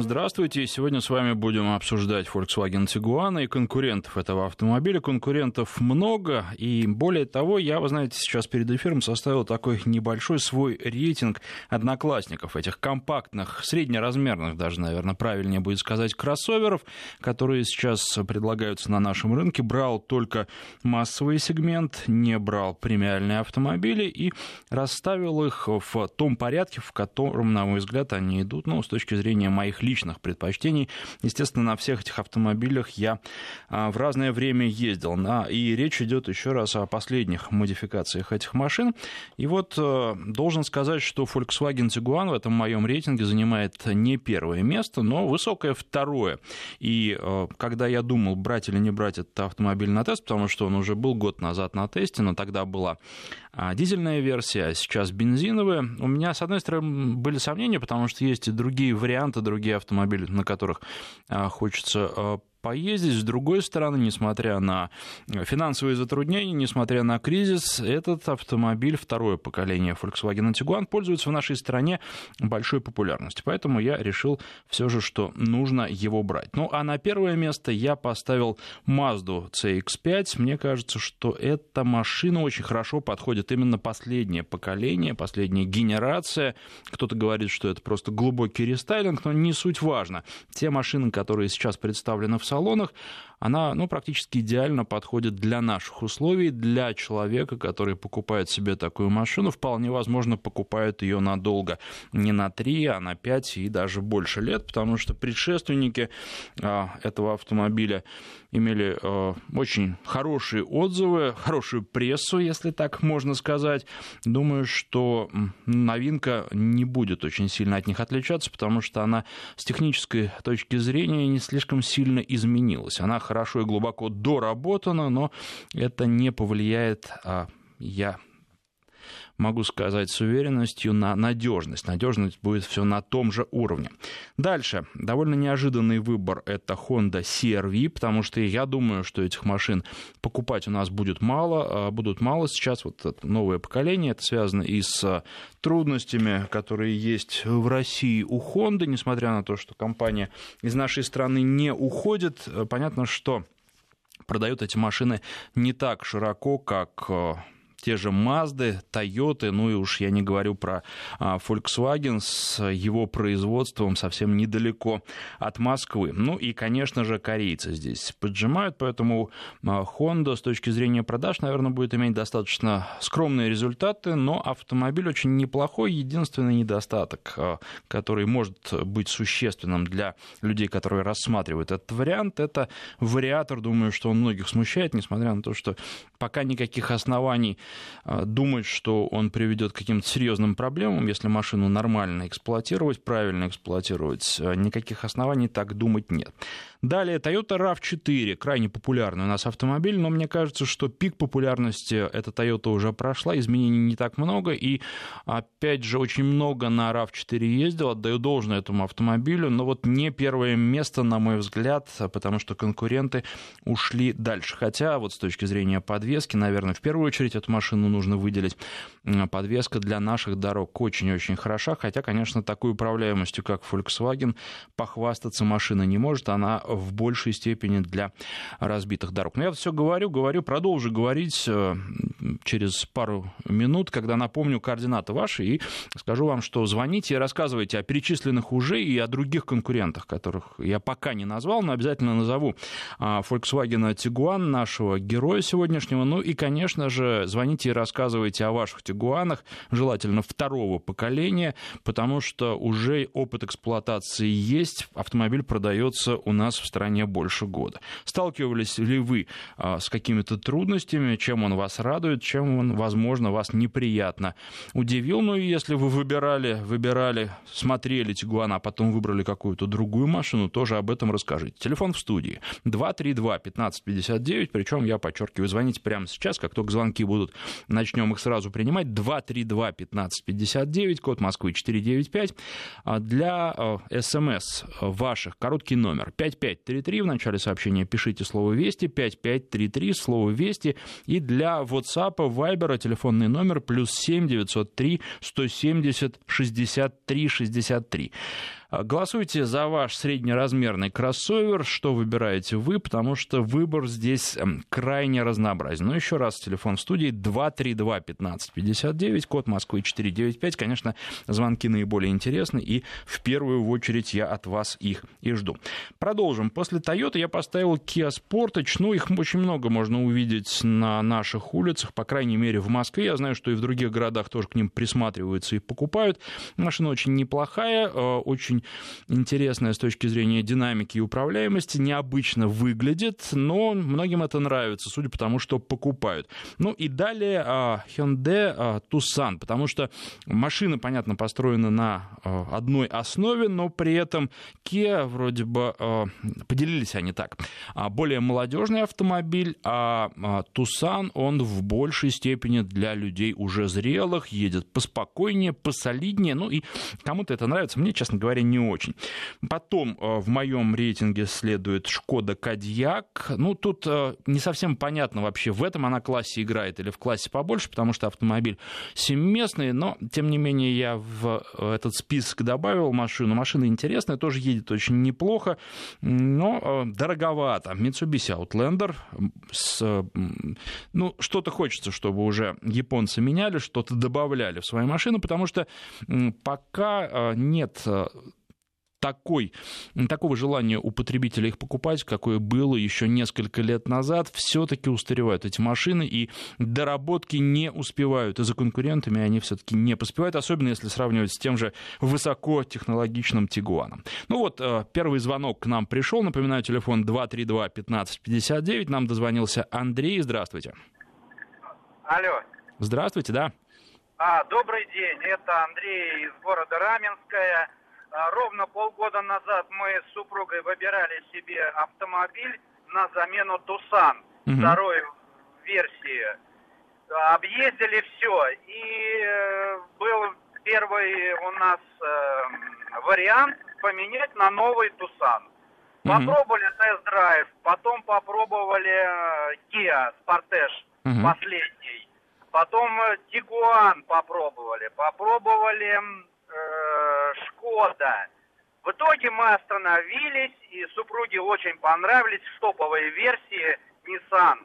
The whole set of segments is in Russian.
Здравствуйте. Сегодня с вами будем обсуждать Volkswagen Tiguan и конкурентов этого автомобиля. Конкурентов много, и более того, я, вы знаете, сейчас перед эфиром составил такой небольшой свой рейтинг одноклассников, этих компактных, среднеразмерных даже, наверное, правильнее будет сказать, кроссоверов, которые сейчас предлагаются на нашем рынке. Брал только массовый сегмент, не брал премиальные автомобили и расставил их в том порядке, в котором, на мой взгляд, они идут, ну, с точки зрения моих личных предпочтений. Естественно, на всех этих автомобилях я а, в разное время ездил. И речь идет еще раз о последних модификациях этих машин. И вот э, должен сказать, что Volkswagen Tiguan в этом моем рейтинге занимает не первое место, но высокое второе. И э, когда я думал, брать или не брать этот автомобиль на тест, потому что он уже был год назад на тесте, но тогда была а, дизельная версия, а сейчас бензиновая, у меня, с одной стороны, были сомнения, потому что есть и другие варианты, другие другие автомобили, на которых а, хочется а, поездить. С другой стороны, несмотря на финансовые затруднения, несмотря на кризис, этот автомобиль, второе поколение Volkswagen Tiguan, пользуется в нашей стране большой популярностью. Поэтому я решил все же, что нужно его брать. Ну, а на первое место я поставил Mazda CX-5. Мне кажется, что эта машина очень хорошо подходит именно последнее поколение, последняя генерация. Кто-то говорит, что это просто глубокий рестайлинг, но не суть важно. Те машины, которые сейчас представлены в салонах, она ну, практически идеально подходит для наших условий, для человека, который покупает себе такую машину, вполне возможно, покупает ее надолго, не на 3, а на 5 и даже больше лет, потому что предшественники а, этого автомобиля имели э, очень хорошие отзывы, хорошую прессу, если так можно сказать. Думаю, что новинка не будет очень сильно от них отличаться, потому что она с технической точки зрения не слишком сильно изменилась. Она хорошо и глубоко доработана, но это не повлияет, а я могу сказать с уверенностью, на надежность. Надежность будет все на том же уровне. Дальше. Довольно неожиданный выбор это Honda CRV, потому что я думаю, что этих машин покупать у нас будет мало, а будут мало сейчас. Вот новое поколение, это связано и с трудностями, которые есть в России у Honda, несмотря на то, что компания из нашей страны не уходит. Понятно, что продают эти машины не так широко, как те же Мазды, Тойоты, ну и уж я не говорю про а, Volkswagen с его производством совсем недалеко от Москвы. Ну и, конечно же, корейцы здесь поджимают, поэтому а, Honda с точки зрения продаж, наверное, будет иметь достаточно скромные результаты, но автомобиль очень неплохой. Единственный недостаток, а, который может быть существенным для людей, которые рассматривают этот вариант, это вариатор. Думаю, что он многих смущает, несмотря на то, что пока никаких оснований думать, что он приведет к каким-то серьезным проблемам, если машину нормально эксплуатировать, правильно эксплуатировать, а, никаких оснований так думать нет. Далее Toyota RAV4, крайне популярный у нас автомобиль, но мне кажется, что пик популярности эта Toyota уже прошла, изменений не так много, и опять же очень много на RAV4 ездил, отдаю должное этому автомобилю, но вот не первое место, на мой взгляд, потому что конкуренты ушли дальше. Хотя вот с точки зрения подвески, наверное, в первую очередь эту машину нужно выделить. Подвеска для наших дорог очень-очень хороша, хотя, конечно, такой управляемостью, как Volkswagen, похвастаться машина не может, она в большей степени для разбитых дорог. Но я все говорю, говорю, продолжу говорить э, через пару минут, когда напомню координаты ваши и скажу вам, что звоните и рассказывайте о перечисленных уже и о других конкурентах, которых я пока не назвал, но обязательно назову а, Volkswagen Tiguan, нашего героя сегодняшнего. Ну и, конечно же, звоните и рассказывайте о ваших Тигуанах, желательно второго поколения, потому что уже опыт эксплуатации есть, автомобиль продается у нас в стране больше года. Сталкивались ли вы а, с какими-то трудностями, чем он вас радует, чем он, возможно, вас неприятно удивил? Ну и если вы выбирали, выбирали, смотрели Тигуана, а потом выбрали какую-то другую машину, тоже об этом расскажите. Телефон в студии 232-1559, причем я подчеркиваю, звоните прямо сейчас, как только звонки будут, начнем их сразу принимать. 232-1559, код Москвы 495. А для а, СМС ваших короткий номер 55 5533. В начале сообщения пишите слово «Вести», 5533, слово «Вести». И для WhatsApp, Viber телефонный номер плюс 7 903 170 63 63. Голосуйте за ваш среднеразмерный кроссовер. Что выбираете вы? Потому что выбор здесь эм, крайне разнообразен. Но еще раз, телефон в студии 232-1559, код Москвы 495. Конечно, звонки наиболее интересны, и в первую очередь я от вас их и жду. Продолжим. После Toyota я поставил Kia Sportage. Ну, их очень много можно увидеть на наших улицах, по крайней мере, в Москве. Я знаю, что и в других городах тоже к ним присматриваются и покупают. Машина очень неплохая, э, очень интересная с точки зрения динамики и управляемости, необычно выглядит, но многим это нравится, судя по тому, что покупают. Ну и далее а, Hyundai а, Tucson, потому что машина, понятно, построена на а, одной основе, но при этом Kia вроде бы поделились они так. Более молодежный автомобиль, а Tucson, он в большей степени для людей уже зрелых, едет поспокойнее, посолиднее, ну и кому-то это нравится, мне, честно говоря, не очень. Потом в моем рейтинге следует Шкода Кадьяк. Ну, тут не совсем понятно вообще, в этом она классе играет или в классе побольше, потому что автомобиль семиместный, но, тем не менее, я в этот список добавил машину. Машина интересная, тоже едет очень неплохо, но дороговато. Mitsubishi Outlander с, ну, что-то хочется, чтобы уже японцы меняли, что-то добавляли в свои машины, потому что пока нет такой, такого желания у потребителя их покупать, какое было еще несколько лет назад, все-таки устаревают эти машины, и доработки не успевают. И за конкурентами они все-таки не поспевают, особенно если сравнивать с тем же высокотехнологичным Тигуаном. Ну вот, э, первый звонок к нам пришел. Напоминаю, телефон 232-1559. Нам дозвонился Андрей. Здравствуйте. Алло. Здравствуйте, да. А, добрый день. Это Андрей из города Раменская. А, ровно полгода назад мы с супругой выбирали себе автомобиль на замену Тусан угу. второй версии. Объездили все. И э, был первый у нас э, вариант поменять на новый Тусан. Попробовали тест-драйв, потом попробовали э, Kia Sportage угу. последний. Потом Тигуан попробовали. Попробовали э, Шкода. В итоге мы остановились, и супруге очень понравились топовые версии Nissan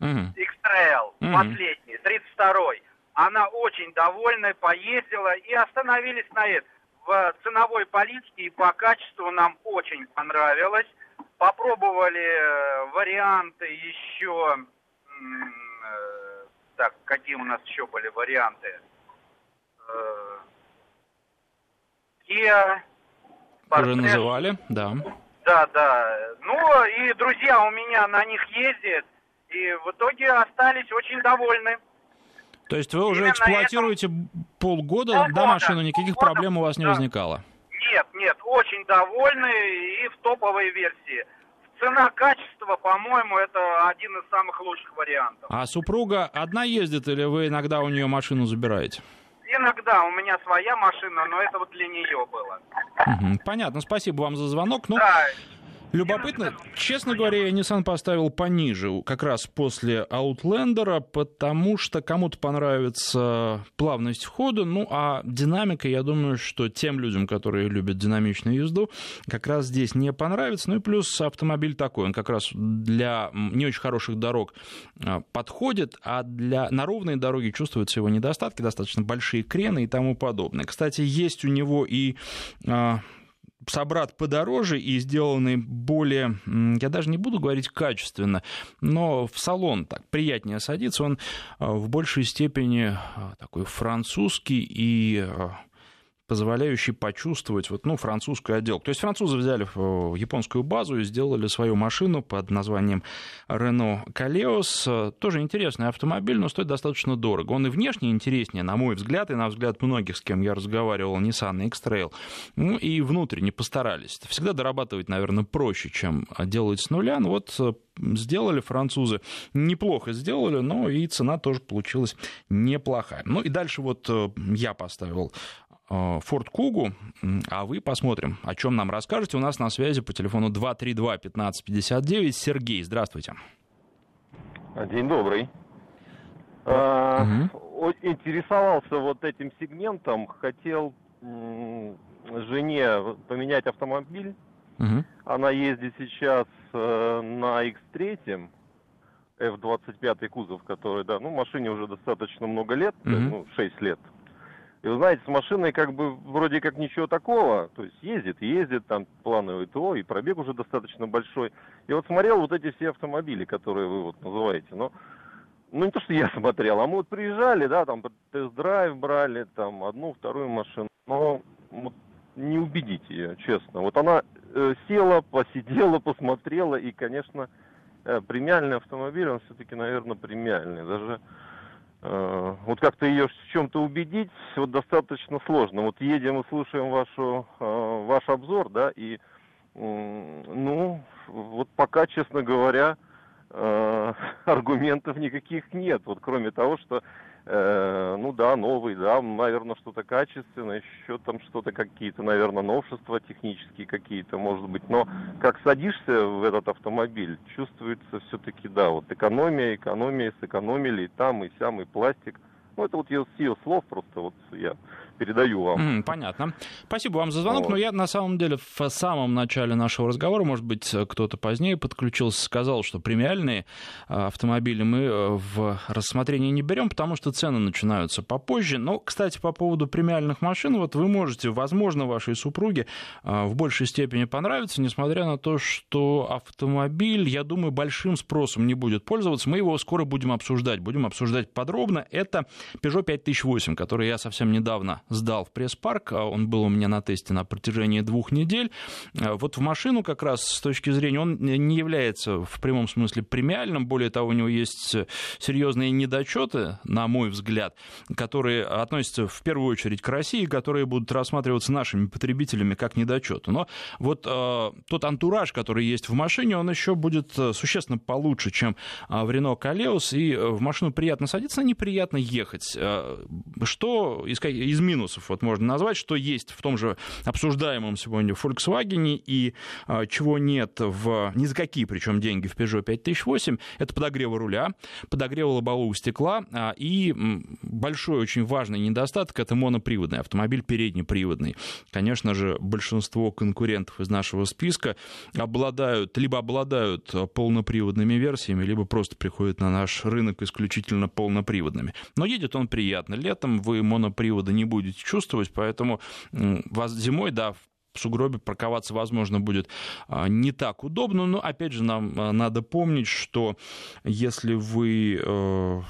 mm-hmm. X-Trail, mm-hmm. последний, 32-й. Она очень довольна, поездила и остановились на этом. В ценовой политике и по качеству нам очень понравилось. Попробовали э, варианты еще... Э, так, какие у нас еще были варианты? Э, Kia. Уже называли, да. Да, да. Ну, и друзья у меня на них ездят, и в итоге остались очень довольны. То есть вы уже Именно эксплуатируете этом... полгода, полгода, да, машину, никаких полгода, проблем у вас не да. возникало? Нет, нет, очень довольны и в топовой версии. Цена-качество, по-моему, это один из самых лучших вариантов. А супруга одна ездит или вы иногда у нее машину забираете? Иногда у меня своя машина, но это вот для нее было. Понятно, спасибо вам за звонок. Ну, да. Любопытно, честно говоря, я Nissan поставил пониже, как раз после Outlander, потому что кому-то понравится плавность входа, ну а динамика, я думаю, что тем людям, которые любят динамичную езду, как раз здесь не понравится. Ну и плюс автомобиль такой, он как раз для не очень хороших дорог а, подходит, а для, на ровные дороги чувствуются его недостатки, достаточно большие крены и тому подобное. Кстати, есть у него и а, собрат подороже и сделанный более, я даже не буду говорить качественно, но в салон так приятнее садиться, он а, в большей степени а, такой французский и а, позволяющий почувствовать вот, ну, французскую отделку. То есть французы взяли японскую базу и сделали свою машину под названием Renault Kaleos. Тоже интересный автомобиль, но стоит достаточно дорого. Он и внешне интереснее, на мой взгляд, и на взгляд многих, с кем я разговаривал, Nissan X-Trail. Ну и внутренне постарались. Всегда дорабатывать, наверное, проще, чем делать с нуля. Ну вот э, сделали французы, неплохо сделали, но и цена тоже получилась неплохая. Ну и дальше вот э, я поставил Форд Кугу, а вы посмотрим, о чем нам расскажете. У нас на связи по телефону 232-1559 Сергей, здравствуйте. День добрый. Угу. Интересовался вот этим сегментом, хотел жене поменять автомобиль. Угу. Она ездит сейчас э, на X3, F25 кузов, который, да, ну, машине уже достаточно много лет, угу. ну, 6 лет. И вы знаете, с машиной как бы вроде как ничего такого, то есть ездит, ездит, там плановый ТО, и пробег уже достаточно большой. И вот смотрел вот эти все автомобили, которые вы вот называете, но ну не то, что я смотрел, а мы вот приезжали, да, там тест-драйв брали, там одну, вторую машину, но вот, не убедить ее, честно. Вот она э, села, посидела, посмотрела, и, конечно, э, премиальный автомобиль, он все-таки, наверное, премиальный. Даже вот как-то ее в чем-то убедить, вот достаточно сложно. Вот едем и слушаем вашу, э, ваш обзор, да, и, э, ну, вот пока, честно говоря, э, аргументов никаких нет. Вот кроме того, что Э, ну да, новый, да, наверное, что-то качественное, еще там что-то какие-то, наверное, новшества технические какие-то, может быть. Но как садишься в этот автомобиль, чувствуется все-таки, да, вот экономия, экономия, сэкономили и там, и сям, и пластик. Ну, это вот ее, с ее слов просто вот я передаю вам. Mm, понятно. Спасибо вам за звонок. Вот. Но я на самом деле в самом начале нашего разговора, может быть, кто-то позднее подключился, сказал, что премиальные а, автомобили мы э, в рассмотрение не берем, потому что цены начинаются попозже. Но, кстати, по поводу премиальных машин, вот вы можете, возможно, вашей супруге а, в большей степени понравиться, несмотря на то, что автомобиль, я думаю, большим спросом не будет пользоваться. Мы его скоро будем обсуждать. Будем обсуждать подробно. Это Peugeot 5008, который я совсем недавно сдал в пресс-парк, а он был у меня на тесте на протяжении двух недель. А вот в машину как раз с точки зрения, он не является в прямом смысле премиальным, более того, у него есть серьезные недочеты, на мой взгляд, которые относятся в первую очередь к России, которые будут рассматриваться нашими потребителями как недочеты. Но вот э, тот антураж, который есть в машине, он еще будет существенно получше, чем в Renault Калеус, и в машину приятно садиться, неприятно ехать. Что из, из минусов минусов вот можно назвать, что есть в том же обсуждаемом сегодня Volkswagen и а, чего нет в ни за какие причем деньги в Peugeot 5008, это подогрева руля, подогрева лобового стекла а, и большой очень важный недостаток это моноприводный автомобиль переднеприводный. Конечно же, большинство конкурентов из нашего списка обладают, либо обладают полноприводными версиями, либо просто приходят на наш рынок исключительно полноприводными. Но едет он приятно. Летом вы монопривода не будете будете чувствовать, поэтому вас зимой, да, в сугробе парковаться, возможно, будет а, не так удобно, но, опять же, нам а, надо помнить, что если вы э,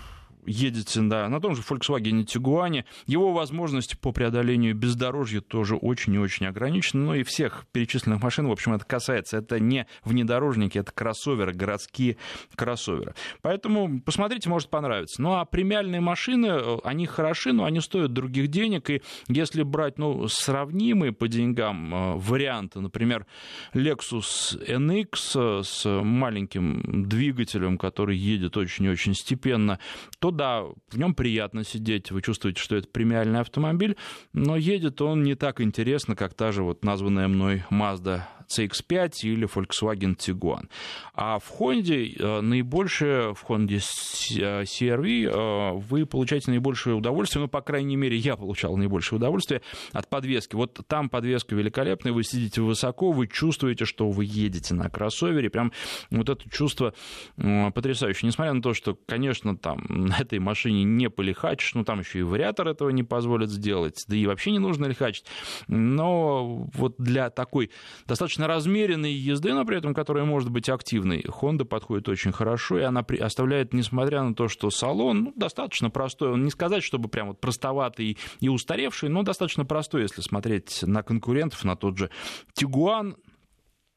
едете да, на том же Volkswagen Tiguan, его возможности по преодолению бездорожья тоже очень и очень ограничены. Ну и всех перечисленных машин, в общем, это касается. Это не внедорожники, это кроссоверы, городские кроссоверы. Поэтому посмотрите, может понравиться. Ну а премиальные машины, э, они хороши, но они стоят других денег. И если брать ну, сравнимые по деньгам э, варианты, например, Lexus NX с маленьким двигателем, который едет очень и очень степенно, то да, в нем приятно сидеть, вы чувствуете, что это премиальный автомобиль, но едет он не так интересно, как та же вот названная мной Mazda CX-5 или Volkswagen Tiguan. А в Honda э, наибольшее, в Honda CR-V э, вы получаете наибольшее удовольствие, ну, по крайней мере, я получал наибольшее удовольствие от подвески. Вот там подвеска великолепная, вы сидите высоко, вы чувствуете, что вы едете на кроссовере, прям вот это чувство потрясающее. Несмотря на то, что, конечно, там на этой машине не полихачишь, ну, там еще и вариатор этого не позволит сделать, да и вообще не нужно лихачить, но вот для такой достаточно достаточно размеренной езды, но при этом которая может быть активной. Honda подходит очень хорошо, и она оставляет, несмотря на то, что салон ну, достаточно простой, он не сказать, чтобы прям вот простоватый и устаревший, но достаточно простой, если смотреть на конкурентов, на тот же Tiguan,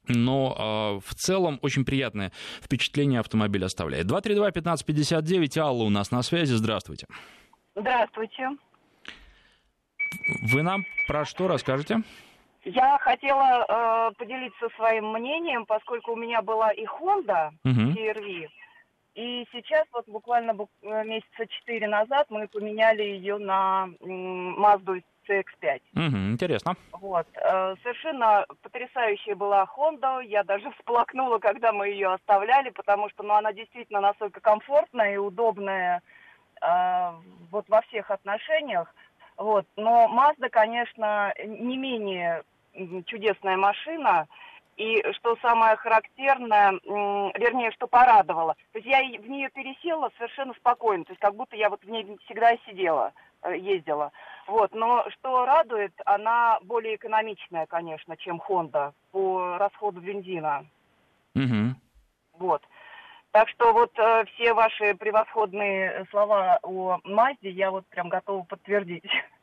но э, в целом очень приятное впечатление автомобиль оставляет. 232-1559, Алла у нас на связи, здравствуйте. Здравствуйте. Вы нам про что расскажете? Я хотела э, поделиться своим мнением, поскольку у меня была и Honda uh-huh. CR-V, и сейчас вот буквально э, месяца четыре назад мы поменяли ее на Mazda CX-5. Угу, интересно. Вот. Э, совершенно потрясающая была Honda. Я даже всплакнула, когда мы ее оставляли, потому что ну, она действительно настолько комфортная и удобная э, вот во всех отношениях. Вот. Но Mazda, конечно, не менее чудесная машина. И что самое характерное, вернее, что порадовало, то есть я в нее пересела совершенно спокойно, то есть как будто я вот в ней всегда сидела, э, ездила. Вот, но что радует, она более экономичная, конечно, чем Honda по расходу бензина. Угу. Вот. Так что вот э, все ваши превосходные слова о Мазде я вот прям готова подтвердить.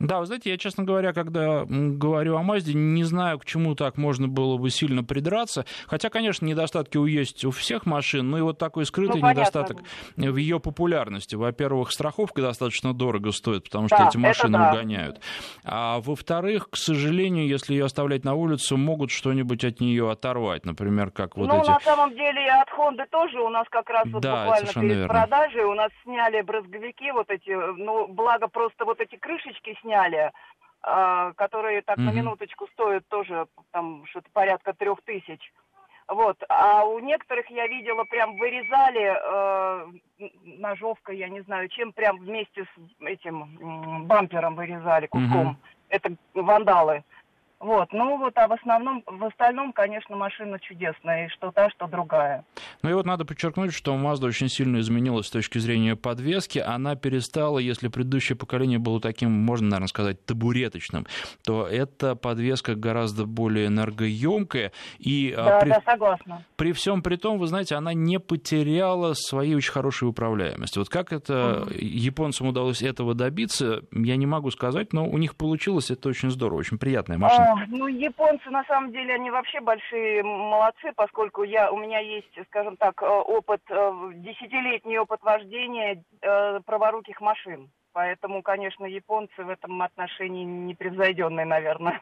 Да, вы знаете, я, честно говоря, когда говорю о Мазде, не знаю, к чему так можно было бы сильно придраться. Хотя, конечно, недостатки есть у всех машин, но и вот такой скрытый ну, недостаток в ее популярности. Во-первых, страховка достаточно дорого стоит, потому что да, эти машины да. угоняют. А во-вторых, к сожалению, если ее оставлять на улицу, могут что-нибудь от нее оторвать. Например, как вот ну, эти... на самом деле, от Хонды тоже у нас как раз вот да, буквально перед верно. продажей у нас сняли брызговики вот эти, ну, благо просто вот эти крышечки сняли сняли, э, которые так mm-hmm. на минуточку стоят тоже там что-то порядка трех тысяч. Вот. А у некоторых я видела, прям вырезали э, ножовкой, я не знаю, чем прям вместе с этим бампером вырезали куском. Mm-hmm. Это вандалы. Вот, ну вот, а в основном, в остальном, конечно, машина чудесная, и что та, что другая. Ну и вот надо подчеркнуть, что Mazda очень сильно изменилась с точки зрения подвески. Она перестала, если предыдущее поколение было таким, можно, наверное, сказать, табуреточным, то эта подвеска гораздо более энергоемкая. И а, да, при, да, согласна. При всем при том, вы знаете, она не потеряла своей очень хорошей управляемости. Вот как это угу. японцам удалось этого добиться, я не могу сказать, но у них получилось это очень здорово, очень приятная машина. Ну, японцы, на самом деле, они вообще большие молодцы, поскольку я, у меня есть, скажем так, э, опыт, э, десятилетний опыт вождения э, праворуких машин. Поэтому, конечно, японцы в этом отношении непревзойденные, наверное.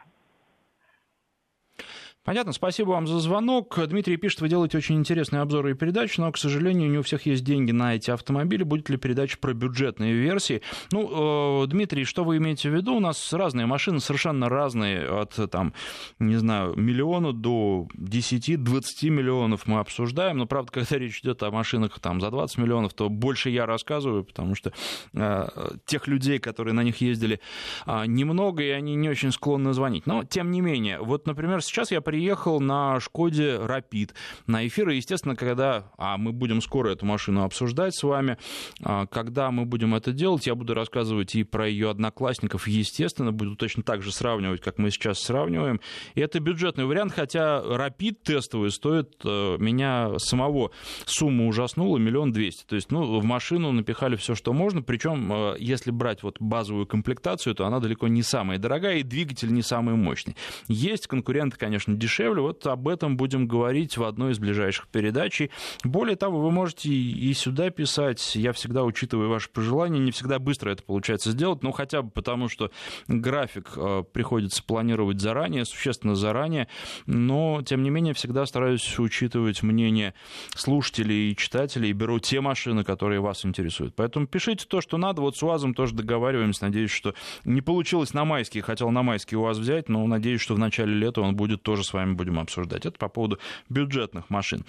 Понятно, спасибо вам за звонок. Дмитрий пишет, вы делаете очень интересные обзоры и передачи, но, к сожалению, не у всех есть деньги на эти автомобили. Будет ли передача про бюджетные версии? Ну, э, Дмитрий, что вы имеете в виду? У нас разные машины, совершенно разные, от, там, не знаю, миллиона до 10-20 миллионов мы обсуждаем. Но, правда, когда речь идет о машинах там, за 20 миллионов, то больше я рассказываю, потому что э, тех людей, которые на них ездили, э, немного, и они не очень склонны звонить. Но, тем не менее, вот, например, сейчас я приехал на Шкоде Рапид на эфир. И, естественно, когда... А мы будем скоро эту машину обсуждать с вами. А, когда мы будем это делать, я буду рассказывать и про ее одноклассников. Естественно, буду точно так же сравнивать, как мы сейчас сравниваем. И это бюджетный вариант, хотя Рапид тестовый стоит э, меня самого. Сумма ужаснула, миллион двести. То есть, ну, в машину напихали все, что можно. Причем, э, если брать вот базовую комплектацию, то она далеко не самая дорогая, и двигатель не самый мощный. Есть конкуренты, конечно, дешевле. Вот об этом будем говорить в одной из ближайших передач. Более того, вы можете и сюда писать. Я всегда учитываю ваши пожелания. Не всегда быстро это получается сделать, но хотя бы потому, что график э, приходится планировать заранее, существенно заранее. Но, тем не менее, всегда стараюсь учитывать мнение слушателей и читателей. И беру те машины, которые вас интересуют. Поэтому пишите то, что надо. Вот с УАЗом тоже договариваемся. Надеюсь, что не получилось на майский. Хотел на майский УАЗ взять, но надеюсь, что в начале лета он будет тоже с вами будем обсуждать. Это по поводу бюджетных машин.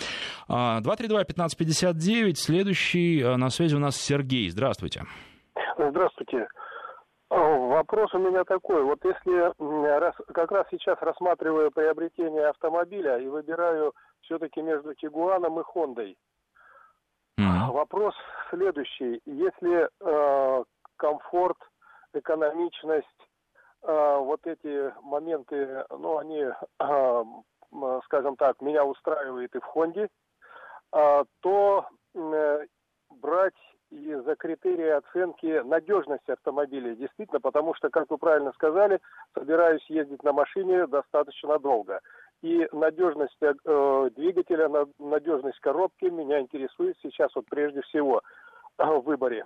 232-1559. А, Следующий а, на связи у нас Сергей. Здравствуйте. Здравствуйте. Вопрос у меня такой. Вот если раз, как раз сейчас рассматриваю приобретение автомобиля и выбираю все-таки между Тигуаном и Хондой. Mm-hmm. Вопрос следующий. Если э, комфорт, экономичность, вот эти моменты, ну, они, а, скажем так, меня устраивает и в Хонде, а, то брать и за критерии оценки надежности автомобиля, действительно, потому что, как вы правильно сказали, собираюсь ездить на машине достаточно долго. И надежность э, двигателя, надежность коробки меня интересует сейчас вот прежде всего в выборе.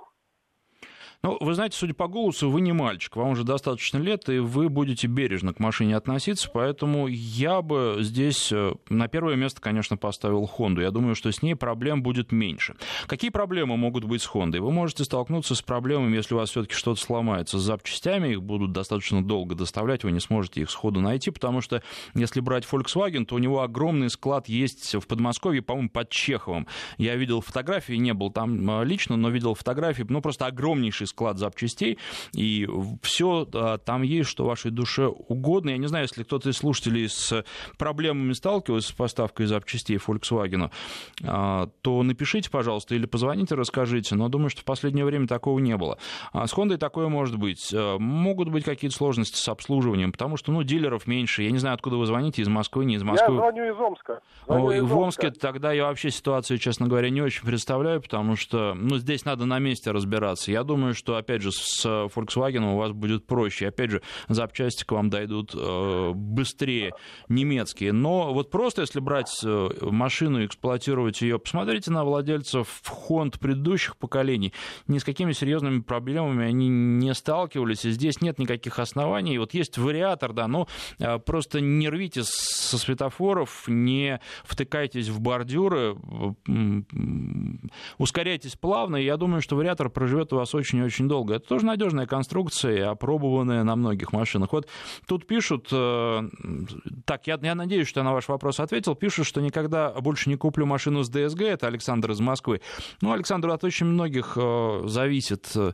Ну, вы знаете, судя по голосу, вы не мальчик, вам уже достаточно лет, и вы будете бережно к машине относиться, поэтому я бы здесь э, на первое место, конечно, поставил Хонду. Я думаю, что с ней проблем будет меньше. Какие проблемы могут быть с Хондой? Вы можете столкнуться с проблемами, если у вас все-таки что-то сломается с запчастями, их будут достаточно долго доставлять, вы не сможете их сходу найти, потому что если брать Volkswagen, то у него огромный склад есть в Подмосковье, по-моему, под Чеховым. Я видел фотографии, не был там э, лично, но видел фотографии, ну, просто огромнейший склад запчастей, и все а, там есть, что вашей душе угодно. Я не знаю, если кто-то из слушателей с проблемами сталкивался с поставкой запчастей Volkswagen, а, то напишите, пожалуйста, или позвоните, расскажите, но думаю, что в последнее время такого не было. А с Honda такое может быть. Могут быть какие-то сложности с обслуживанием, потому что, ну, дилеров меньше. Я не знаю, откуда вы звоните, из Москвы, не из Москвы. Я звоню из Омска. Звоню из в Омске тогда я вообще ситуацию, честно говоря, не очень представляю, потому что, ну, здесь надо на месте разбираться. Я думаю, что, опять же, с Volkswagen у вас будет проще. Опять же, запчасти к вам дойдут э, быстрее немецкие. Но вот просто если брать э, машину и эксплуатировать ее, посмотрите на владельцев Honda предыдущих поколений. Ни с какими серьезными проблемами они не сталкивались, и здесь нет никаких оснований. Вот есть вариатор, да, но э, просто не рвите со светофоров, не втыкайтесь в бордюры, ускоряйтесь плавно, и я думаю, что вариатор проживет у вас очень-очень долго. Это тоже надежная конструкция, опробованная на многих машинах. Вот тут пишут, э, так, я, я надеюсь, что я на ваш вопрос ответил, пишут, что никогда больше не куплю машину с ДСГ, это Александр из Москвы. Ну, Александр, от очень многих э, зависит э,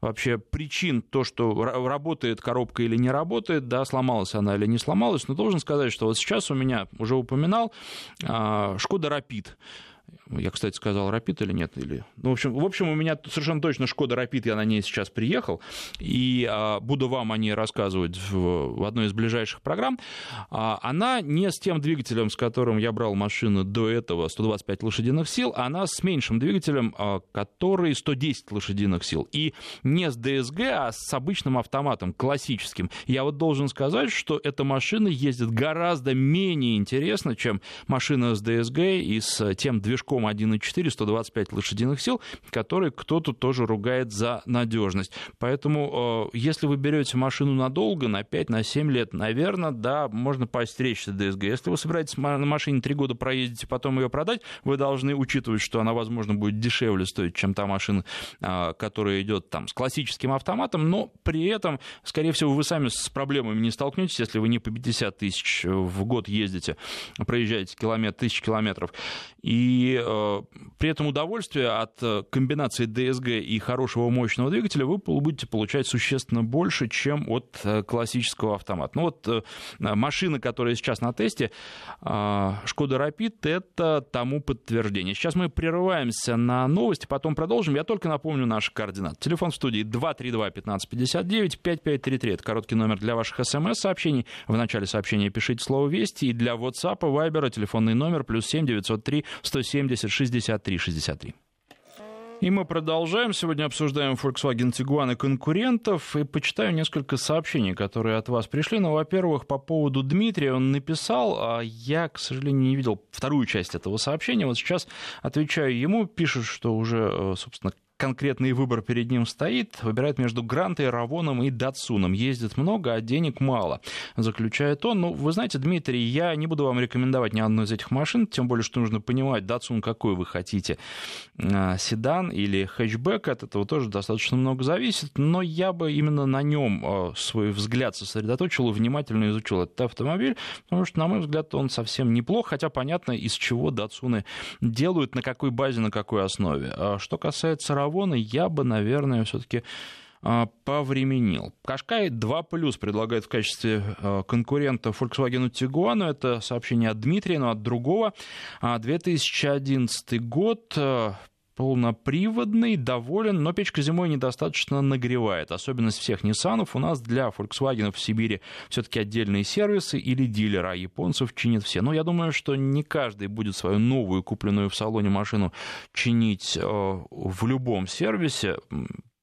вообще причин, то, что работает коробка или не работает, да, сломалась она или не сломалась, но должен сказать, что вот сейчас у меня, уже упоминал, Шкода Рапид. Я, кстати, сказал Рапид или нет? Или... Ну, в, общем, в общем, у меня совершенно точно Шкода Рапид, я на ней сейчас приехал, и а, буду вам о ней рассказывать в, в одной из ближайших программ. А, она не с тем двигателем, с которым я брал машину до этого, 125 лошадиных сил, а она с меньшим двигателем, а, который 110 лошадиных сил. И не с ДСГ, а с обычным автоматом, классическим. Я вот должен сказать, что эта машина ездит гораздо менее интересно, чем машина с ДСГ и с тем движком, движком 1.4, 125 лошадиных сил, который кто-то тоже ругает за надежность. Поэтому, э, если вы берете машину надолго, на 5, на 7 лет, наверное, да, можно поостеречься ДСГ. Если вы собираетесь на машине 3 года проездить и потом ее продать, вы должны учитывать, что она, возможно, будет дешевле стоить, чем та машина, э, которая идет там с классическим автоматом, но при этом, скорее всего, вы сами с проблемами не столкнетесь, если вы не по 50 тысяч в год ездите, проезжаете километр, тысяч километров. И Э, при этом удовольствие от э, комбинации DSG и хорошего мощного двигателя вы будете получать существенно больше, чем от э, классического автомата. Ну вот машина, которая сейчас на тесте, Шкода Rapid, это тому подтверждение. Сейчас мы прерываемся на новости, потом продолжим. Я только напомню наши координаты. Телефон в студии 232-1559, 5533. Это короткий номер для ваших смс-сообщений. В начале сообщения пишите слово «Вести». И для WhatsApp, Viber телефонный номер плюс 7 903 170 70 63 63. И мы продолжаем. Сегодня обсуждаем Volkswagen Tiguan и конкурентов. И почитаю несколько сообщений, которые от вас пришли. Ну, во-первых, по поводу Дмитрия он написал, а я, к сожалению, не видел вторую часть этого сообщения. Вот сейчас отвечаю ему. Пишет, что уже, э, собственно, конкретный выбор перед ним стоит, выбирает между Грантой, Равоном и Датсуном. Ездит много, а денег мало, заключает он. Ну, вы знаете, Дмитрий, я не буду вам рекомендовать ни одну из этих машин, тем более, что нужно понимать, Датсун какой вы хотите, а, седан или хэтчбэк, от этого тоже достаточно много зависит, но я бы именно на нем а, свой взгляд сосредоточил и внимательно изучил этот автомобиль, потому что, на мой взгляд, он совсем неплох, хотя понятно, из чего Датсуны делают, на какой базе, на какой основе. А что касается Равона, Равона я бы, наверное, все-таки а, повременил. Кашкай 2 плюс предлагает в качестве а, конкурента Volkswagen Tiguan. Это сообщение от Дмитрия, но от другого. 2011 а, год, полноприводный, доволен, но печка зимой недостаточно нагревает. Особенность всех Ниссанов у нас для Volkswagen в Сибири все-таки отдельные сервисы или дилеры, а японцев чинят все. Но я думаю, что не каждый будет свою новую купленную в салоне машину чинить э, в любом сервисе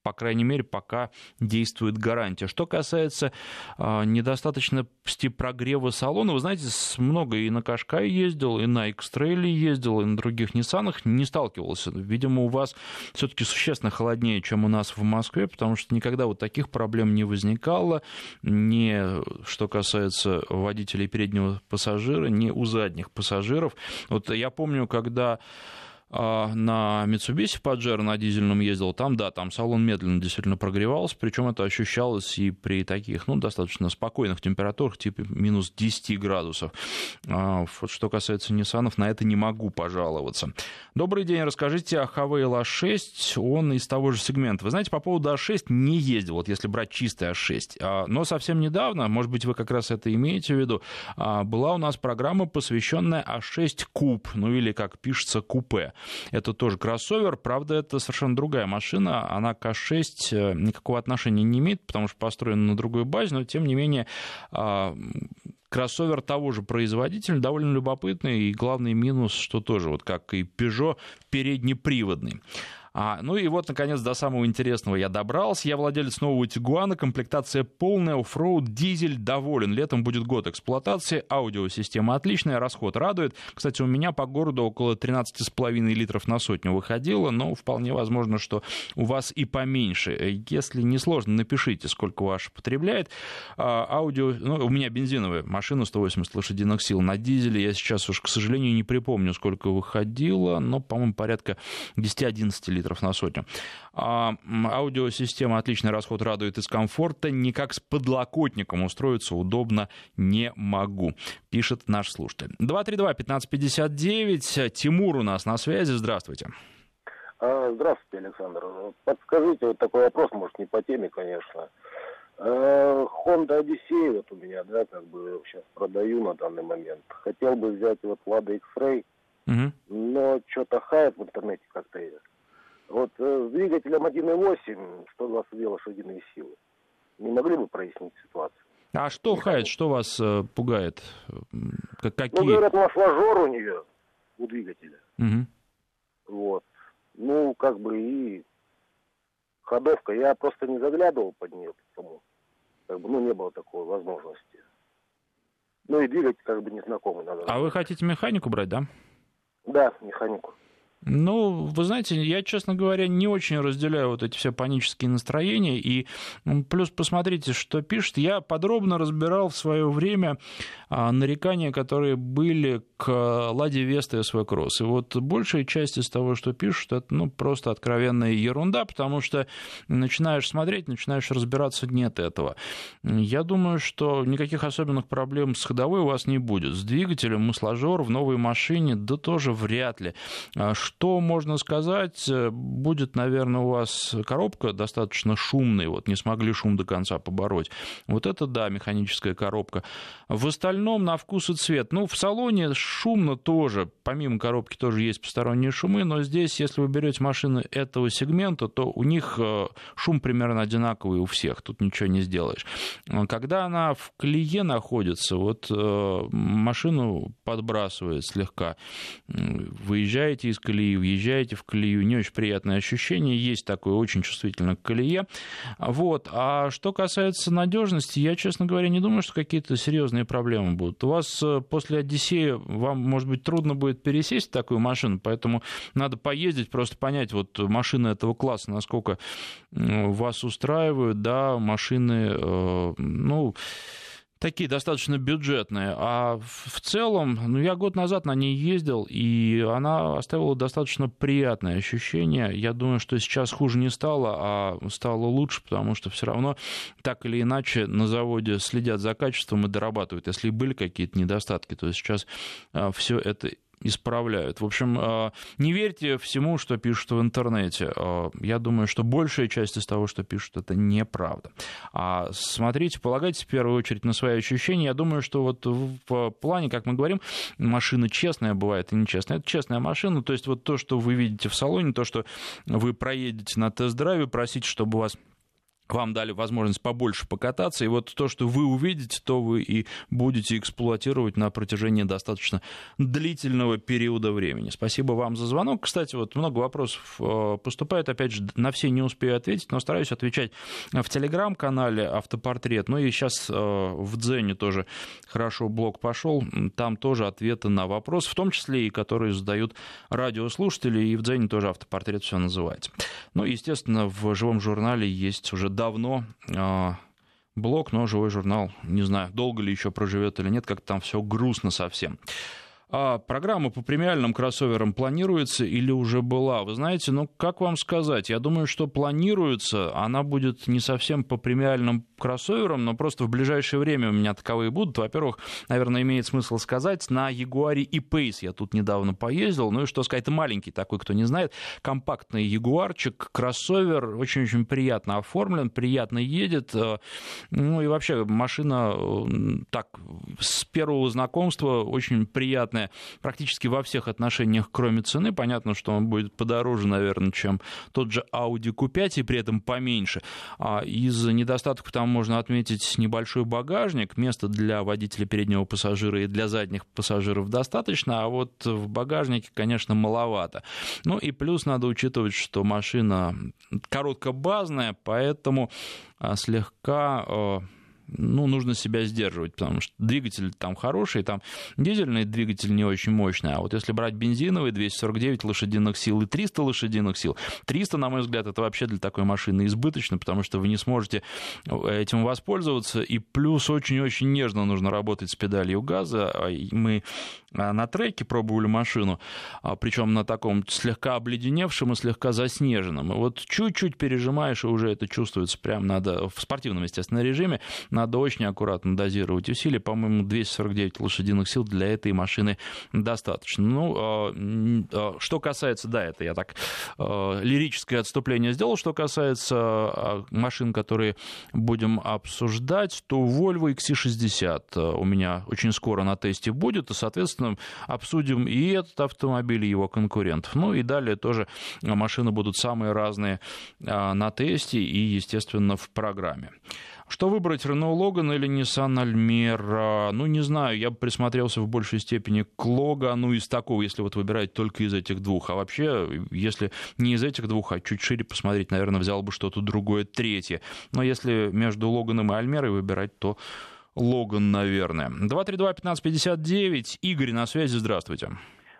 по крайней мере, пока действует гарантия. Что касается э, недостаточности прогрева салона, вы знаете, много и на Кашкай ездил, и на X-Trail ездил, и на других Ниссанах не сталкивался. Видимо, у вас все-таки существенно холоднее, чем у нас в Москве, потому что никогда вот таких проблем не возникало, ни что касается водителей переднего пассажира, ни у задних пассажиров. Вот я помню, когда а, на Mitsubishi Pajero на дизельном ездил, там, да, там салон медленно действительно прогревался, причем это ощущалось и при таких, ну, достаточно спокойных температурах, типа минус 10 градусов. А, вот что касается Nissan, на это не могу пожаловаться. Добрый день, расскажите о Havail A6, он из того же сегмента. Вы знаете, по поводу A6 не ездил, вот если брать чистый A6, а, но совсем недавно, может быть, вы как раз это имеете в виду, была у нас программа, посвященная A6 Coupe, ну или, как пишется, купе. Это тоже кроссовер, правда, это совершенно другая машина, она к А6 э, никакого отношения не имеет, потому что построена на другой базе, но тем не менее а, кроссовер того же производителя, довольно любопытный, и главный минус, что тоже, вот как и Peugeot, переднеприводный. А, ну и вот, наконец, до самого интересного я добрался. Я владелец нового Тигуана, комплектация полная, оффроуд, дизель, доволен. Летом будет год эксплуатации, аудиосистема отличная, расход радует. Кстати, у меня по городу около 13,5 литров на сотню выходило, но вполне возможно, что у вас и поменьше. Если не сложно, напишите, сколько ваш потребляет. А, аудио, ну, у меня бензиновая машина 180 лошадиных сил. На дизеле я сейчас уж, к сожалению, не припомню, сколько выходило, но, по-моему, порядка 10-11 литров литров на сотню. А, аудиосистема отличный расход радует из комфорта. Никак с подлокотником устроиться удобно не могу, пишет наш слушатель. 232-1559. Тимур у нас на связи. Здравствуйте. А, здравствуйте, Александр. Подскажите, вот такой вопрос, может, не по теме, конечно. А, Honda Odyssey вот у меня, да, как бы сейчас продаю на данный момент. Хотел бы взять вот Lada X-Ray, угу. но что-то хает в интернете как-то вот э, с двигателем 1.8 122 лошадиные силы. Не могли бы прояснить ситуацию? А что Хайт, что вас э, пугает? Какие? Ну, говорят, масложор у нее, у двигателя. Угу. Вот. Ну, как бы и ходовка. Я просто не заглядывал под нее, потому как бы, ну, не было такой возможности. Ну и двигатель как бы незнакомый. Надо а вы хотите механику брать, да? Да, механику. Ну, вы знаете, я, честно говоря, не очень разделяю вот эти все панические настроения. И плюс посмотрите, что пишет. Я подробно разбирал в свое время а, нарекания, которые были к Ладе Веста и СВ Кросс. И вот большая часть из того, что пишут, это ну, просто откровенная ерунда, потому что начинаешь смотреть, начинаешь разбираться, нет этого. Я думаю, что никаких особенных проблем с ходовой у вас не будет. С двигателем, масложор в новой машине, да тоже вряд ли а что можно сказать? Э, будет, наверное, у вас коробка достаточно шумная, вот не смогли шум до конца побороть. Вот это, да, механическая коробка. В остальном на вкус и цвет. Ну, в салоне шумно тоже, помимо коробки тоже есть посторонние шумы, но здесь, если вы берете машины этого сегмента, то у них э, шум примерно одинаковый у всех, тут ничего не сделаешь. Когда она в колее находится, вот э, машину подбрасывает слегка, выезжаете из колеи, колеи, въезжаете в колею, не очень приятное ощущение, есть такое очень чувствительно к колее. Вот. А что касается надежности, я, честно говоря, не думаю, что какие-то серьезные проблемы будут. У вас э, после Одиссея вам, может быть, трудно будет пересесть в такую машину, поэтому надо поездить, просто понять, вот машины этого класса, насколько вас устраивают, да, машины, э, ну, такие достаточно бюджетные. А в целом, ну, я год назад на ней ездил, и она оставила достаточно приятное ощущение. Я думаю, что сейчас хуже не стало, а стало лучше, потому что все равно так или иначе на заводе следят за качеством и дорабатывают. Если были какие-то недостатки, то сейчас а, все это исправляют. В общем, а, не верьте всему, что пишут в интернете. А, я думаю, что большая часть из того, что пишут, это неправда. А смотрите, полагайтесь в первую очередь на свои ощущения. Я думаю, что вот в плане, как мы говорим, машина честная бывает и нечестная. Это честная машина, то есть вот то, что вы видите в салоне, то, что вы проедете на тест-драйве, просите, чтобы вас вам дали возможность побольше покататься, и вот то, что вы увидите, то вы и будете эксплуатировать на протяжении достаточно длительного периода времени. Спасибо вам за звонок. Кстати, вот много вопросов э, поступает, опять же, на все не успею ответить, но стараюсь отвечать в телеграм-канале «Автопортрет», ну и сейчас э, в Дзене тоже хорошо блог пошел, там тоже ответы на вопросы, в том числе и которые задают радиослушатели, и в Дзене тоже «Автопортрет» все называется. Ну, естественно, в живом журнале есть уже давно а, блог, но живой журнал, не знаю, долго ли еще проживет или нет, как там все грустно совсем. А программа по премиальным кроссоверам планируется или уже была? Вы знаете, ну как вам сказать? Я думаю, что планируется. Она будет не совсем по премиальным кроссоверам, но просто в ближайшее время у меня таковые будут. Во-первых, наверное, имеет смысл сказать, на Ягуаре и Pace я тут недавно поездил. Ну и что сказать, это маленький такой, кто не знает, компактный Ягуарчик, кроссовер, очень-очень приятно оформлен, приятно едет. Э, ну и вообще машина э, так с первого знакомства очень приятная практически во всех отношениях, кроме цены. Понятно, что он будет подороже, наверное, чем тот же Audi Q5 и при этом поменьше. А из недостатков там можно отметить небольшой багажник, места для водителя переднего пассажира и для задних пассажиров достаточно, а вот в багажнике, конечно, маловато. Ну и плюс надо учитывать, что машина короткобазная, поэтому а, слегка а, ну, нужно себя сдерживать, потому что двигатель там хороший, там дизельный двигатель не очень мощный, а вот если брать бензиновый, 249 лошадиных сил и 300 лошадиных сил, 300, на мой взгляд, это вообще для такой машины избыточно, потому что вы не сможете этим воспользоваться, и плюс очень-очень нежно нужно работать с педалью газа. А мы а, на треке пробовали машину, а, причем на таком слегка обледеневшем и слегка заснеженном. И вот чуть-чуть пережимаешь, и уже это чувствуется прям надо в спортивном, естественно, режиме. Надо очень аккуратно дозировать усилия. По-моему, 249 лошадиных сил для этой машины достаточно. Ну, а, что касается, да, это я так лирическое отступление сделал, что касается машин, которые будем обсуждать, то Volvo XC60 у меня очень скоро на тесте будет, и, соответственно, обсудим и этот автомобиль, и его конкурентов. Ну и далее тоже машины будут самые разные на тесте и, естественно, в программе. Что выбрать, Renault Logan или Nissan Almera? Ну, не знаю, я бы присмотрелся в большей степени к Logan, из такого, если вот выбирать только из этих двух. А вообще, если не из этих двух, а чуть шире посмотреть, наверное, взял бы что-то другое, третье. Но если между Логаном и Альмерой выбирать, то Логан, наверное. 232-1559. Игорь на связи, здравствуйте.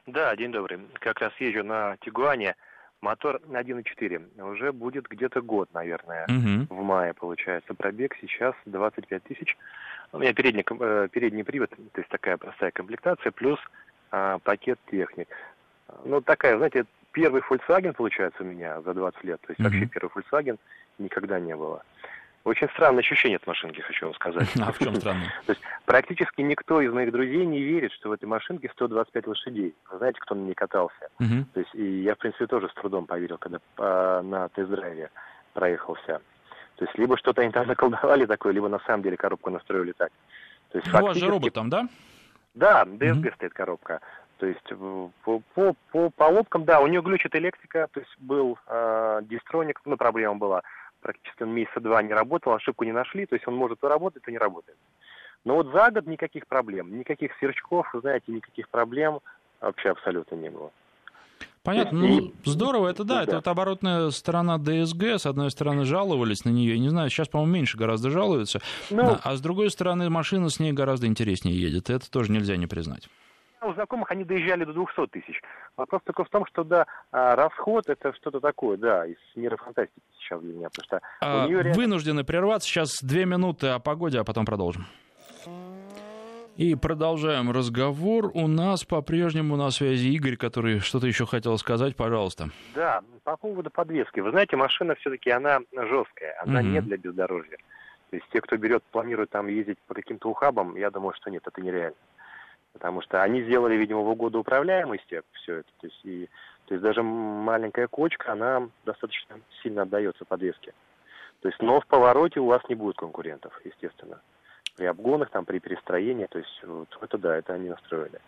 Да, день добрый. Как раз езжу на Тигуане. Мотор 1.4. Уже будет где-то год, наверное, угу. в мае получается. Пробег сейчас 25 тысяч. У меня передний, э, передний привод, то есть такая простая комплектация, плюс э, пакет техник. Ну, такая, знаете, первый Volkswagen получается у меня за 20 лет. То есть угу. вообще первый Volkswagen никогда не было. Очень странное ощущение от машинки, хочу вам сказать. А в чем странно? То есть практически никто из моих друзей не верит, что в этой машинке 125 лошадей. Вы знаете, кто на ней катался? Угу. То есть и я, в принципе, тоже с трудом поверил, когда по, на тест-драйве проехался. То есть либо что-то они там наколдовали такое, либо на самом деле коробку настроили так. То есть, ну, фактически... у вас же робот там, да? Да, DSG угу. стоит коробка. То есть по, по, по поломкам, да, у нее глючит электрика, то есть был э, дистроник, ну, проблема была практически он месяца два не работал, ошибку не нашли, то есть он может и работать, и не работает. Но вот за год никаких проблем, никаких сверчков, знаете, никаких проблем вообще абсолютно не было. Понятно, ну здорово, это да, да, это вот оборотная сторона ДСГ, с одной стороны жаловались на нее, не знаю, сейчас, по-моему, меньше гораздо жалуются, ну, а с другой стороны машина с ней гораздо интереснее едет, это тоже нельзя не признать у знакомых они доезжали до 200 тысяч. Вопрос только в том, что, да, а, расход это что-то такое, да, из мира фантастики сейчас для меня, потому что... А, реально... Вынуждены прерваться, сейчас две минуты о погоде, а потом продолжим. И продолжаем разговор. У нас по-прежнему на связи Игорь, который что-то еще хотел сказать. Пожалуйста. Да, по поводу подвески. Вы знаете, машина все-таки она жесткая, она угу. не для бездорожья. То есть те, кто берет, планирует там ездить по каким-то ухабам, я думаю, что нет, это нереально потому что они сделали, видимо, в угоду управляемости все это. То есть, и, то есть даже маленькая кочка, она достаточно сильно отдается подвеске. То есть, но в повороте у вас не будет конкурентов, естественно. При обгонах, там, при перестроении, то есть, вот это да, это они настроили.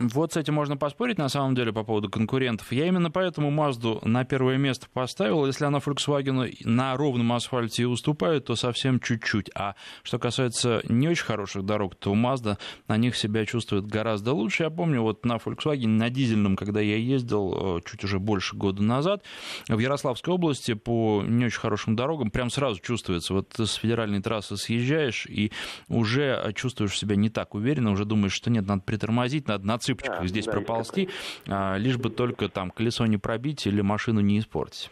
Вот с этим можно поспорить, на самом деле, по поводу конкурентов. Я именно поэтому Мазду на первое место поставил. Если она Volkswagen на ровном асфальте уступает, то совсем чуть-чуть. А что касается не очень хороших дорог, то Mazda на них себя чувствует гораздо лучше. Я помню, вот на Volkswagen, на дизельном, когда я ездил э, чуть уже больше года назад, в Ярославской области по не очень хорошим дорогам прям сразу чувствуется. Вот с федеральной трассы съезжаешь и уже чувствуешь себя не так уверенно, уже думаешь, что нет, надо притормозить, надо на цыпочках да, здесь да, проползти, а, лишь бы только там колесо не пробить или машину не испортить.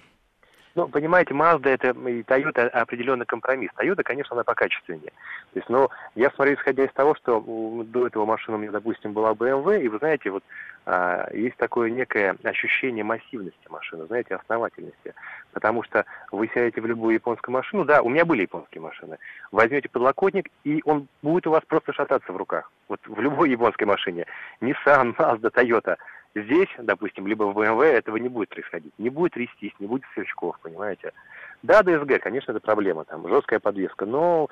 Ну, понимаете, Mazda это и Toyota определенный компромисс. Toyota, конечно, она покачественнее. То есть, но я смотрю, исходя из того, что до этого машина у меня, допустим, была BMW, и вы знаете, вот а, есть такое некое ощущение массивности машины, знаете, основательности. Потому что вы сядете в любую японскую машину, да, у меня были японские машины, возьмете подлокотник, и он будет у вас просто шататься в руках. Вот в любой японской машине. Nissan, Mazda, Toyota – Здесь, допустим, либо в BMW этого не будет происходить. Не будет трястись, не будет сверчков, понимаете. Да, DSG, конечно, это проблема, там, жесткая подвеска, но,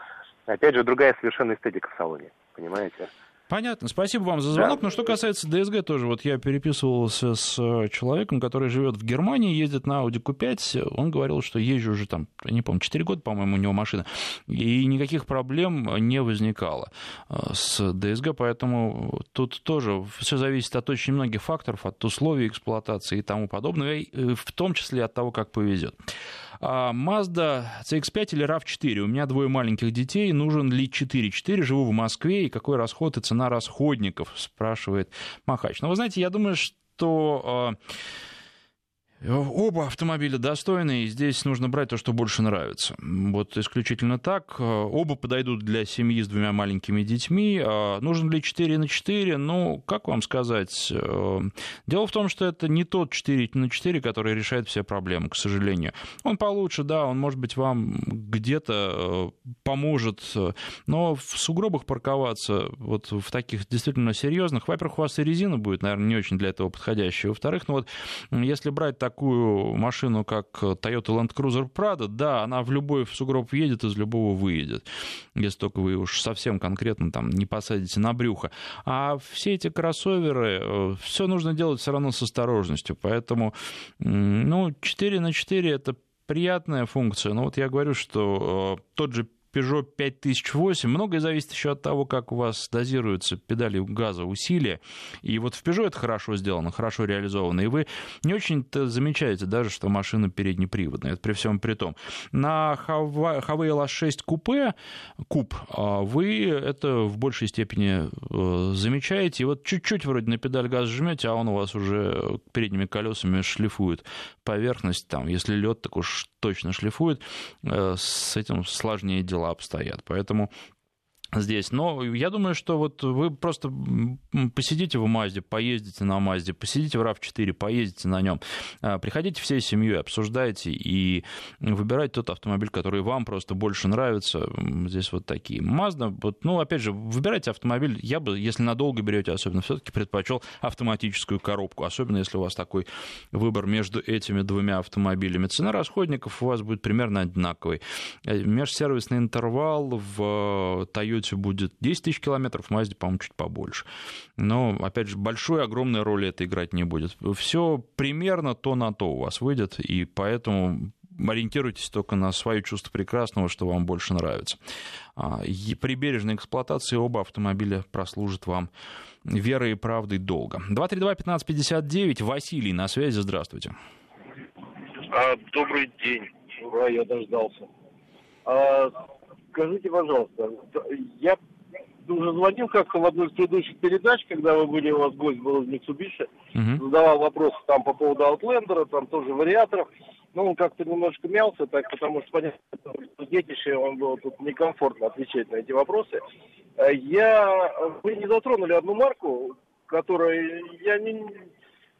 опять же, другая совершенно эстетика в салоне, понимаете. Понятно. Спасибо вам за звонок. Да. Но что касается ДСГ тоже, вот я переписывался с э, человеком, который живет в Германии, ездит на Audi Q5. Он говорил, что езжу уже там, не помню, 4 года, по-моему, у него машина. И никаких проблем не возникало э, с ДСГ, поэтому тут тоже все зависит от очень многих факторов, от условий эксплуатации и тому подобное, и в том числе от того, как повезет. А, Mazda CX-5 или RAV4. У меня двое маленьких детей. Нужен ли 4.4? Живу в Москве. И какой расход и цена расходников? Спрашивает Махач. Но ну, вы знаете, я думаю, что а, Оба автомобиля достойные, и здесь нужно брать то, что больше нравится. Вот исключительно так. Оба подойдут для семьи с двумя маленькими детьми. Нужен ли 4 на 4? Ну, как вам сказать? Э, дело в том, что это не тот 4 на 4, который решает все проблемы, к сожалению. Он получше, да, он, может быть, вам где-то э, поможет, но в сугробах парковаться, вот в таких действительно серьезных, во-первых, у вас и резина будет, наверное, не очень для этого подходящая. Во-вторых, ну вот, если брать такую машину, как Toyota Land Cruiser Prado, да, она в любой сугроб въедет, из любого выедет, если только вы уж совсем конкретно там не посадите на брюхо. А все эти кроссоверы, э, все нужно делать все равно с осторожностью, поэтому, ну, 4 на 4 это приятная функция. Но вот я говорю, что э, тот же Peugeot 5008. Многое зависит еще от того, как у вас дозируются педали газа, усилия. И вот в Peugeot это хорошо сделано, хорошо реализовано. И вы не очень-то замечаете даже, что машина переднеприводная. Это при всем при том. На Haval 6 купе, куб, вы это в большей степени э, замечаете. И вот чуть-чуть вроде на педаль газа жмете, а он у вас уже передними колесами шлифует поверхность. Там, если лед, так уж точно шлифует. Э, с этим сложнее дела дела обстоят. Поэтому здесь. Но я думаю, что вот вы просто посидите в Мазде, поездите на Мазде, посидите в RAV4, поездите на нем, а, приходите всей семьей, обсуждайте и выбирайте тот автомобиль, который вам просто больше нравится. Здесь вот такие. Мазда, вот, ну, опять же, выбирайте автомобиль. Я бы, если надолго берете, особенно, все-таки предпочел автоматическую коробку, особенно если у вас такой выбор между этими двумя автомобилями. Цена расходников у вас будет примерно одинаковой. Э, межсервисный интервал в Toyota Toyota будет 10 тысяч километров, в Mazda, по-моему, чуть побольше. Но, опять же, большой, огромной роли это играть не будет. Все примерно то на то у вас выйдет, и поэтому ориентируйтесь только на свое чувство прекрасного, что вам больше нравится. А, при бережной эксплуатации оба автомобиля прослужат вам верой и правдой долго. 232-1559, Василий на связи, здравствуйте. А, добрый день. Ура, я дождался. А, скажите, пожалуйста, я уже звонил как-то в одной из предыдущих передач, когда вы были, у вас гость был из Mitsubishi, uh-huh. задавал вопросы там по поводу Outlander, там тоже вариаторов. Ну, он как-то немножко мялся, так, потому что, понятно, детище, он был тут некомфортно отвечать на эти вопросы. Э, я, вы не затронули одну марку, которая, я не,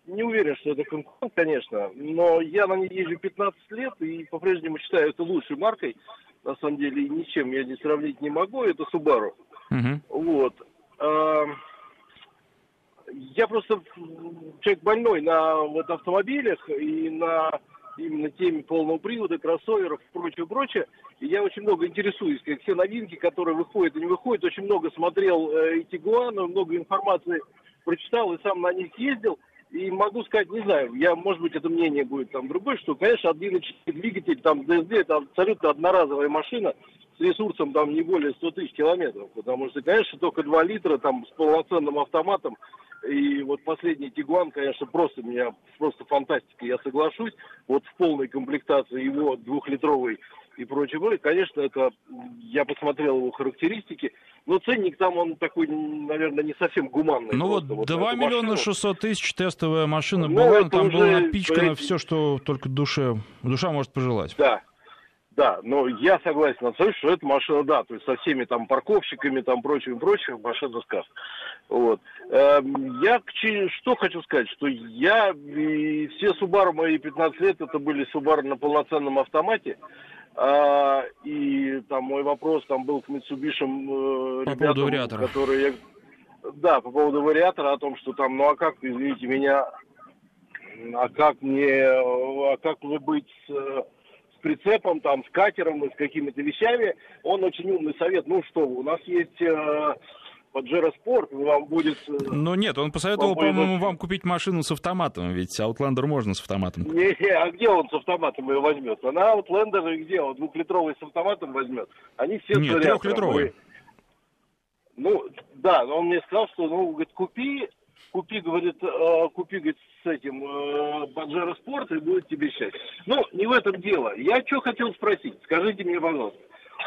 не уверен, что это конкурент, конечно, но я на ней езжу 15 лет и по-прежнему считаю это лучшей маркой на самом деле ничем я не сравнить не могу, это Subaru. Uh-huh. Вот. А, я просто человек больной на вот автомобилях и на именно теме полного привода, кроссоверов и прочее, прочее. И я очень много интересуюсь, как все новинки, которые выходят и не выходят. Очень много смотрел э, и Тигуана, много информации прочитал и сам на них ездил. И могу сказать, не знаю, я, может быть, это мнение будет там другое, что, конечно, 1.4 двигатель, там, DSD, это абсолютно одноразовая машина с ресурсом, там, не более 100 тысяч километров, потому что, конечно, только 2 литра, там, с полноценным автоматом, И вот последний Тигуан, конечно, просто меня, просто фантастика, я соглашусь. Вот в полной комплектации его двухлитровый и прочее, прочее. Конечно, это я посмотрел его характеристики, но ценник там он такой, наверное, не совсем гуманный. Ну вот 2 миллиона 600 тысяч тестовая машина ну, была, там было напичкано все, что только душе, душа может пожелать. Да, да, но я согласен абсолютно, что эта машина, да, то есть со всеми там парковщиками, там прочим, прочим, машина сказ. Вот. Эм, я что хочу сказать, что я и все Subaru мои 15 лет, это были Subaru на полноценном автомате, а, и там мой вопрос там был к Mitsubishi э, по ребятам, вариатора. которые... Да, по поводу вариатора, о том, что там, ну а как, извините меня, а как мне, а как мне быть с, с прицепом, там, с катером и с какими-то вещами, он очень умный совет. Ну что, у нас есть э, Паджеро Спорт, вам будет... Э, ну нет, он посоветовал, вам по-моему, будет... вам купить машину с автоматом, ведь Outlander можно с автоматом. Не, не, а где он с автоматом ее возьмет? Она Outlander где? Он двухлитровый с автоматом возьмет. Они все Нет, трехлитровый. Ну, да, но он мне сказал, что, ну, говорит, купи, купи, говорит, э, купи, говорит, с этим э, Спорт, и будет тебе счастье. Ну, не в этом дело. Я что хотел спросить, скажите мне, пожалуйста,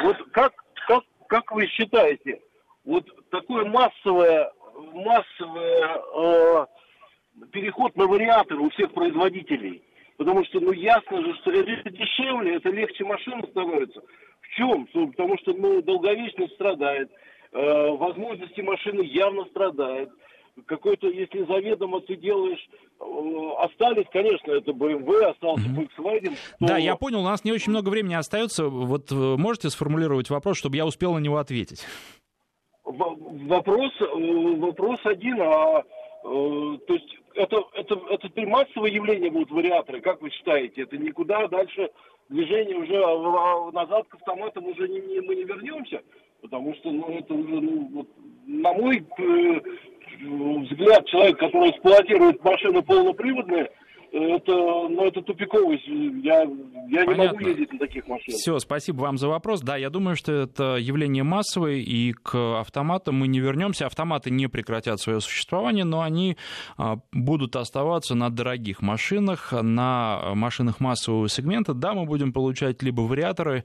вот как, как, как вы считаете, вот такое массовое, массовое э, переход на вариаторы у всех производителей. Потому что, ну, ясно же, что это дешевле, это легче машина становится. В чем? Потому что, ну, долговечность страдает, э, возможности машины явно страдают. Какой-то, если заведомо ты делаешь, э, остались, конечно, это BMW, остался Volkswagen. То... Да, я понял, у нас не очень много времени остается. Вот э, можете сформулировать вопрос, чтобы я успел на него ответить? Вопрос, э, вопрос один, а то есть это, это, это массовое явление будут вариаторы, как вы считаете? Это никуда дальше движение уже а, назад к автоматам уже не, не, мы не вернемся? Потому что ну, это уже, ну, вот, на мой э, взгляд, человек, который эксплуатирует машины полноприводные, это, ну, это тупиковый. Я, я не могу ездить на таких машинах. Все, спасибо вам за вопрос. Да, я думаю, что это явление массовое, и к автоматам мы не вернемся. Автоматы не прекратят свое существование, но они а, будут оставаться на дорогих машинах, на машинах массового сегмента. Да, мы будем получать либо вариаторы,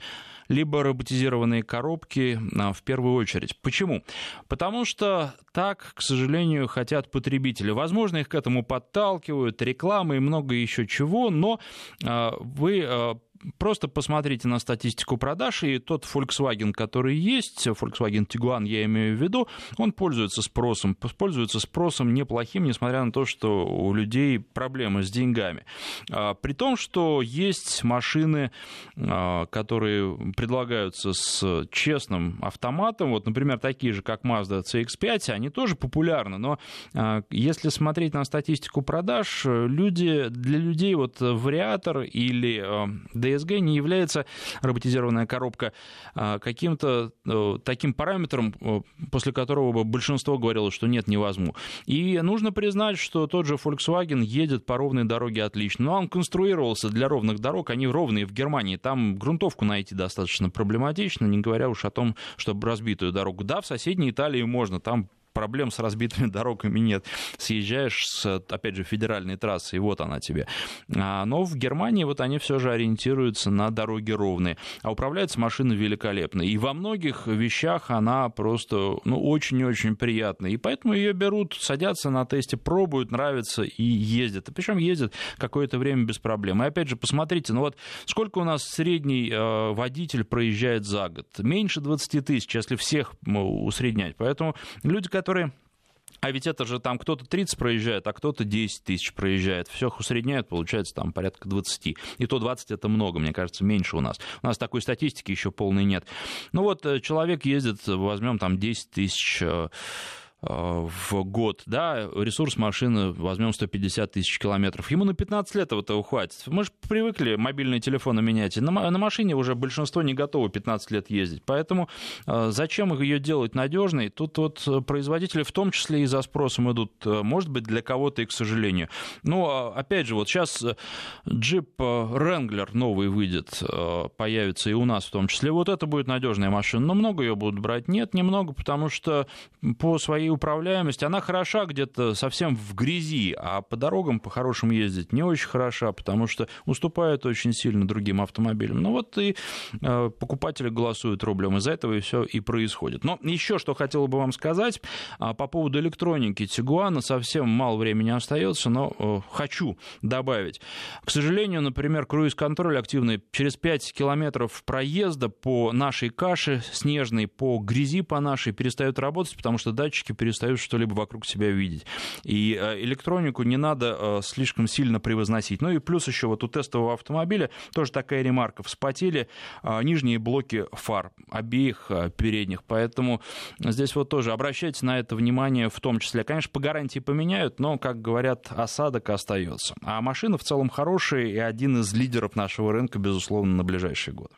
либо роботизированные коробки а, в первую очередь. Почему? Потому что так, к сожалению, хотят потребители. Возможно, их к этому подталкивают, реклама и много еще чего, но а, вы а, просто посмотрите на статистику продаж, и тот Volkswagen, который есть, Volkswagen Tiguan, я имею в виду, он пользуется спросом, пользуется спросом неплохим, несмотря на то, что у людей проблемы с деньгами. А, при том, что есть машины, а, которые предлагаются с честным автоматом, вот, например, такие же, как Mazda CX-5, они тоже популярны, но а, если смотреть на статистику продаж, люди, для людей вот вариатор или DSG не является роботизированная коробка а, каким-то э, таким параметром, э, после которого бы большинство говорило, что нет, не возьму. И нужно признать, что тот же Volkswagen едет по ровной дороге отлично. Но он конструировался для ровных дорог, они ровные в Германии. Там грунтовку найти достаточно проблематично, не говоря уж о том, чтобы разбитую дорогу. Да, в соседней Италии можно, там проблем с разбитыми дорогами нет. Съезжаешь с, опять же, федеральной трассы, и вот она тебе. А, но в Германии вот они все же ориентируются на дороги ровные. А управляется машина великолепно. И во многих вещах она просто, ну, очень-очень приятная. И поэтому ее берут, садятся на тесте, пробуют, нравится и ездят. Причем ездят какое-то время без проблем. И опять же, посмотрите, ну вот сколько у нас средний э, водитель проезжает за год? Меньше 20 тысяч, если всех усреднять. Поэтому люди, которые которые а ведь это же там кто-то 30 проезжает, а кто-то 10 тысяч проезжает. Все усредняют, получается там порядка 20. И то 20 это много, мне кажется, меньше у нас. У нас такой статистики еще полной нет. Ну вот э, человек ездит, возьмем там 10 тысяч Э, в год, да, ресурс машины, возьмем 150 тысяч километров, ему на 15 лет этого хватит. Мы же привыкли мобильные телефоны менять, на, на машине уже большинство не готовы 15 лет ездить, поэтому э, зачем ее делать надежной? Тут вот производители в том числе и за спросом идут, э, может быть, для кого-то и к сожалению. Но, а, опять же, вот сейчас джип Wrangler новый выйдет, появится и у нас в том числе, вот это будет надежная машина, но много ее будут брать? Нет, немного, потому что по своей управляемость, она хороша где-то совсем в грязи, а по дорогам по-хорошему ездить не очень хороша, потому что уступает очень сильно другим автомобилям. Ну вот и э, покупатели голосуют рублем, из-за этого и все и происходит. Но еще что хотел бы вам сказать а, по поводу электроники Тигуана, совсем мало времени остается, но э, хочу добавить. К сожалению, например, круиз-контроль активный через 5 километров проезда по нашей каше снежной, по грязи по нашей перестает работать, потому что датчики перестают что-либо вокруг себя видеть. И э, электронику не надо э, слишком сильно превозносить. Ну и плюс еще вот у тестового автомобиля тоже такая ремарка. Вспотели э, нижние блоки фар обеих передних, поэтому здесь вот тоже обращайте на это внимание в том числе. Конечно, по гарантии поменяют, но, как говорят, осадок остается. А машина в целом хорошая и один из лидеров нашего рынка, безусловно, на ближайшие годы.